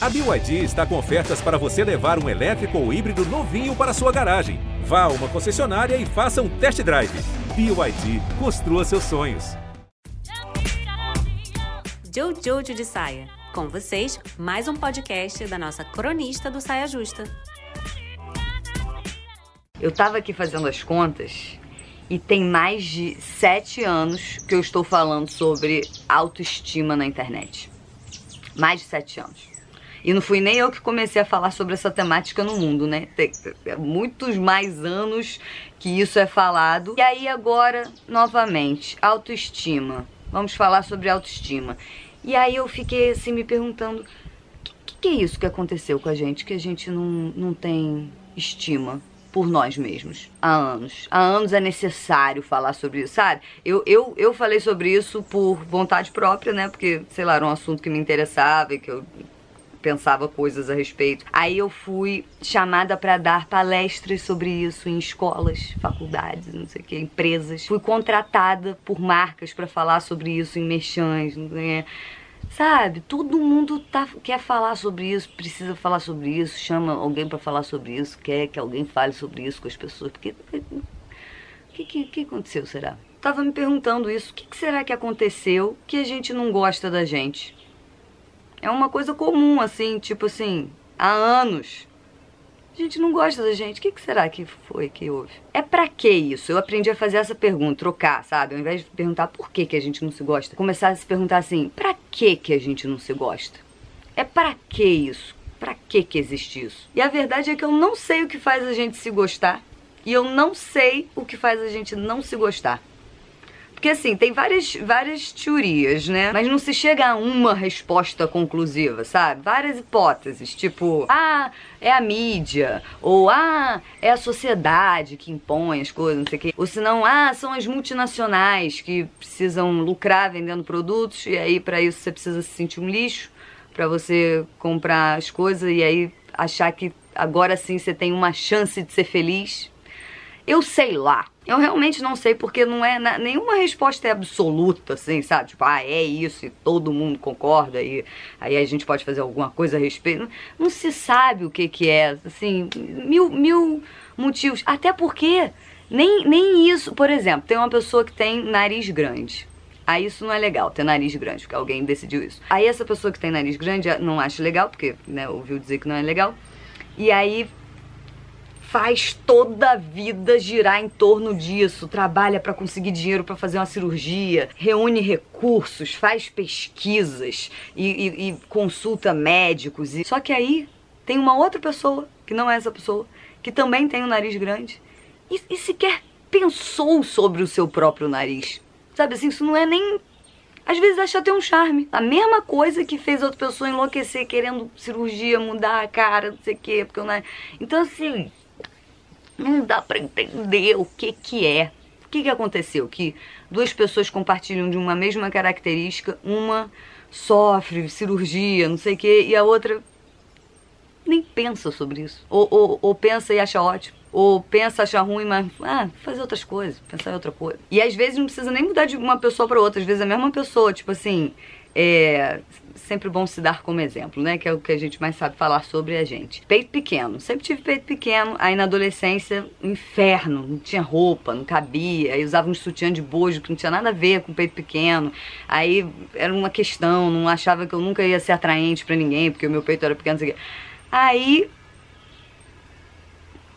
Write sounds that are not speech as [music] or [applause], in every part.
A BYD está com ofertas para você levar um elétrico ou híbrido novinho para sua garagem. Vá a uma concessionária e faça um test drive. BYD, construa seus sonhos. Jojo de Saia. Com vocês, mais um podcast da nossa cronista do Saia Justa. Eu tava aqui fazendo as contas e tem mais de sete anos que eu estou falando sobre autoestima na internet. Mais de sete anos. E não fui nem eu que comecei a falar sobre essa temática no mundo, né? Tem muitos mais anos que isso é falado. E aí agora, novamente, autoestima. Vamos falar sobre autoestima. E aí eu fiquei assim me perguntando, o que, que, é isso que aconteceu com a gente? Que a gente não, não tem estima por nós mesmos há anos. Há anos é necessário falar sobre isso, sabe? Eu, eu, eu falei sobre isso por vontade própria, né? Porque, sei lá, era um assunto que me interessava e que eu pensava coisas a respeito. Aí eu fui chamada para dar palestras sobre isso em escolas, faculdades, não sei o que, empresas. Fui contratada por marcas para falar sobre isso em merchans, né? Sabe? Todo mundo tá, quer falar sobre isso, precisa falar sobre isso, chama alguém para falar sobre isso, quer que alguém fale sobre isso com as pessoas. Porque. O que, que, que aconteceu, será? Tava me perguntando isso. O que, que será que aconteceu que a gente não gosta da gente? É uma coisa comum, assim, tipo assim, há anos. A gente não gosta da gente. O que, que será que foi que houve? É para que isso? Eu aprendi a fazer essa pergunta, trocar, sabe? Ao invés de perguntar por que, que a gente não se gosta, começar a se perguntar assim: para que, que a gente não se gosta? É para que isso? Para que, que existe isso? E a verdade é que eu não sei o que faz a gente se gostar e eu não sei o que faz a gente não se gostar. Porque assim, tem várias, várias teorias, né? Mas não se chega a uma resposta conclusiva, sabe? Várias hipóteses, tipo, ah, é a mídia, ou ah, é a sociedade que impõe as coisas, não sei o quê. Ou senão, ah, são as multinacionais que precisam lucrar vendendo produtos, e aí para isso você precisa se sentir um lixo para você comprar as coisas e aí achar que agora sim você tem uma chance de ser feliz. Eu sei lá. Eu realmente não sei, porque não é na, nenhuma resposta é absoluta, assim, sabe? Tipo, ah, é isso e todo mundo concorda e aí a gente pode fazer alguma coisa a respeito. Não, não se sabe o que que é, assim, mil, mil motivos. Até porque nem, nem isso, por exemplo, tem uma pessoa que tem nariz grande. Aí isso não é legal, ter nariz grande, porque alguém decidiu isso. Aí essa pessoa que tem nariz grande não acha legal, porque né, ouviu dizer que não é legal. E aí faz toda a vida girar em torno disso, trabalha para conseguir dinheiro para fazer uma cirurgia, reúne recursos, faz pesquisas e, e, e consulta médicos. E... Só que aí tem uma outra pessoa, que não é essa pessoa, que também tem um nariz grande e, e sequer pensou sobre o seu próprio nariz. Sabe assim, isso não é nem às vezes acha até um charme. A mesma coisa que fez outra pessoa enlouquecer querendo cirurgia, mudar a cara, não sei o quê. Porque eu não... Então, assim, não dá para entender o que que é. O que que aconteceu? Que duas pessoas compartilham de uma mesma característica, uma sofre cirurgia, não sei o que, e a outra nem pensa sobre isso. Ou, ou, ou pensa e acha ótimo. Ou pensa, acha ruim, mas ah, fazer outras coisas, pensar em outra coisa. E às vezes não precisa nem mudar de uma pessoa para outra, às vezes é a mesma pessoa, tipo assim, é sempre bom se dar como exemplo, né? Que é o que a gente mais sabe falar sobre a gente. Peito pequeno. Sempre tive peito pequeno. Aí na adolescência, inferno. Não tinha roupa, não cabia. Aí usava um sutiã de bojo que não tinha nada a ver com peito pequeno. Aí era uma questão. Não achava que eu nunca ia ser atraente para ninguém, porque o meu peito era pequeno. Aí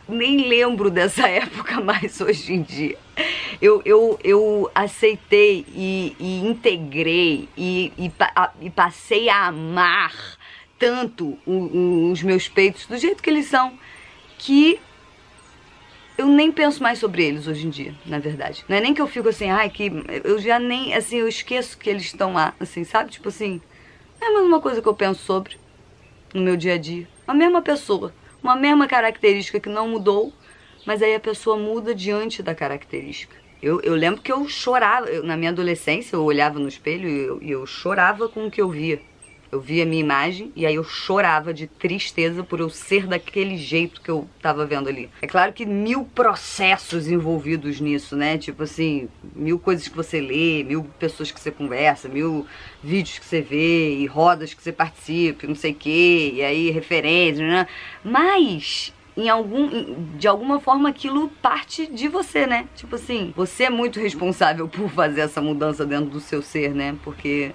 nem lembro dessa [laughs] época mais hoje em dia. [laughs] Eu, eu, eu aceitei e, e integrei e, e, e, passei a amar tanto o, o, os meus peitos do jeito que eles são que eu nem penso mais sobre eles hoje em dia, na verdade. Não é nem que eu fico assim, ai, que eu já nem, assim, eu esqueço que eles estão lá, assim, sabe? Tipo assim, é mais uma coisa que eu penso sobre no meu dia a dia. A mesma pessoa uma mesma característica que não mudou, mas aí a pessoa muda diante da característica. Eu, eu lembro que eu chorava, eu, na minha adolescência eu olhava no espelho e eu, eu chorava com o que eu via. Eu via a minha imagem e aí eu chorava de tristeza por eu ser daquele jeito que eu tava vendo ali. É claro que mil processos envolvidos nisso, né? Tipo assim, mil coisas que você lê, mil pessoas que você conversa, mil vídeos que você vê e rodas que você participa, não sei o quê, e aí referências, né? Mas em algum, de alguma forma aquilo parte de você, né? Tipo assim, você é muito responsável por fazer essa mudança dentro do seu ser, né? Porque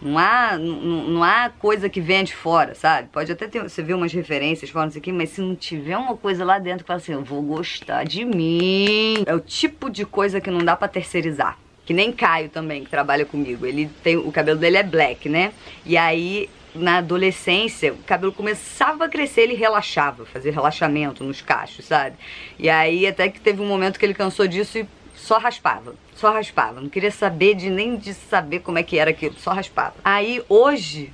não há, não, não há coisa que venha de fora, sabe? Pode até ter, você ver umas referências fora, não sei o quê, mas se não tiver uma coisa lá dentro que fala assim, eu vou gostar de mim. É o tipo de coisa que não dá para terceirizar. Que nem Caio também, que trabalha comigo. Ele tem. O cabelo dele é black, né? E aí na adolescência, o cabelo começava a crescer, ele relaxava, fazia relaxamento nos cachos, sabe? E aí até que teve um momento que ele cansou disso e só raspava só raspava. Não queria saber de nem de saber como é que era aquilo, só raspava. Aí hoje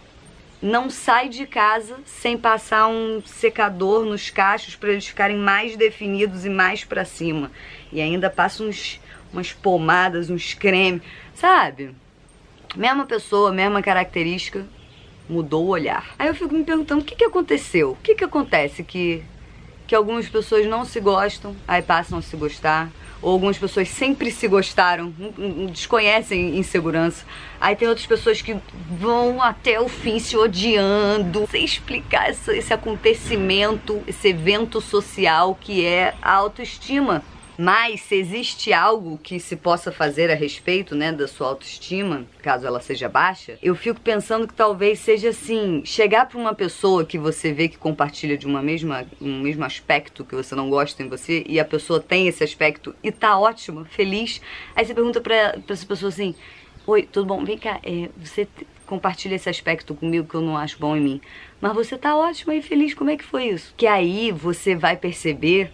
não sai de casa sem passar um secador nos cachos para eles ficarem mais definidos e mais para cima. E ainda passa uns umas pomadas, uns cremes, sabe? Mesma pessoa, mesma característica, mudou o olhar. Aí eu fico me perguntando o que, que aconteceu? O que, que acontece que, que algumas pessoas não se gostam, aí passam a se gostar, ou algumas pessoas sempre se gostaram, desconhecem insegurança. Aí tem outras pessoas que vão até o fim se odiando, sem explicar esse, acontecimento, esse evento social que é a autoestima. Mas se existe algo que se possa fazer a respeito, né, da sua autoestima, caso ela seja baixa, eu fico pensando que talvez seja assim, chegar para uma pessoa que você vê que compartilha de uma mesma, um mesmo aspecto que você não gosta em você e a pessoa tem esse aspecto e tá ótima, feliz, aí você pergunta para essa pessoa assim: "Oi, tudo bom? Vem cá, é, você compartilha esse aspecto comigo que eu não acho bom em mim. Mas você tá ótima e feliz, como é que foi isso? Que aí você vai perceber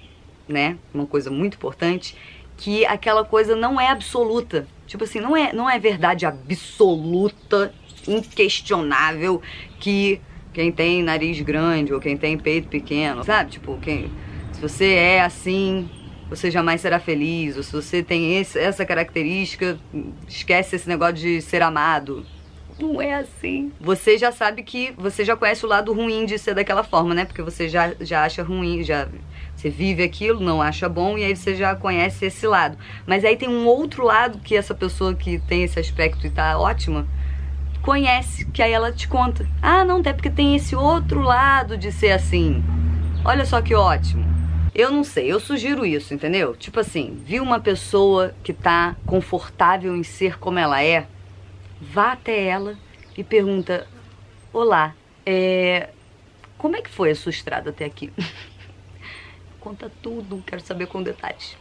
né? Uma coisa muito importante, que aquela coisa não é absoluta. Tipo assim, não é, não é verdade absoluta, inquestionável que quem tem nariz grande ou quem tem peito pequeno, sabe? Tipo, quem se você é assim, você jamais será feliz, ou se você tem esse, essa característica, esquece esse negócio de ser amado. Não é assim. Você já sabe que você já conhece o lado ruim de ser daquela forma, né? Porque você já, já acha ruim, já você vive aquilo, não acha bom e aí você já conhece esse lado. Mas aí tem um outro lado que essa pessoa que tem esse aspecto e tá ótima conhece, que aí ela te conta. Ah, não, até porque tem esse outro lado de ser assim. Olha só que ótimo. Eu não sei, eu sugiro isso, entendeu? Tipo assim, viu uma pessoa que tá confortável em ser como ela é, vá até ela e pergunta: Olá, é... como é que foi a sua estrada até aqui? [laughs] conta tudo, quero saber com detalhes.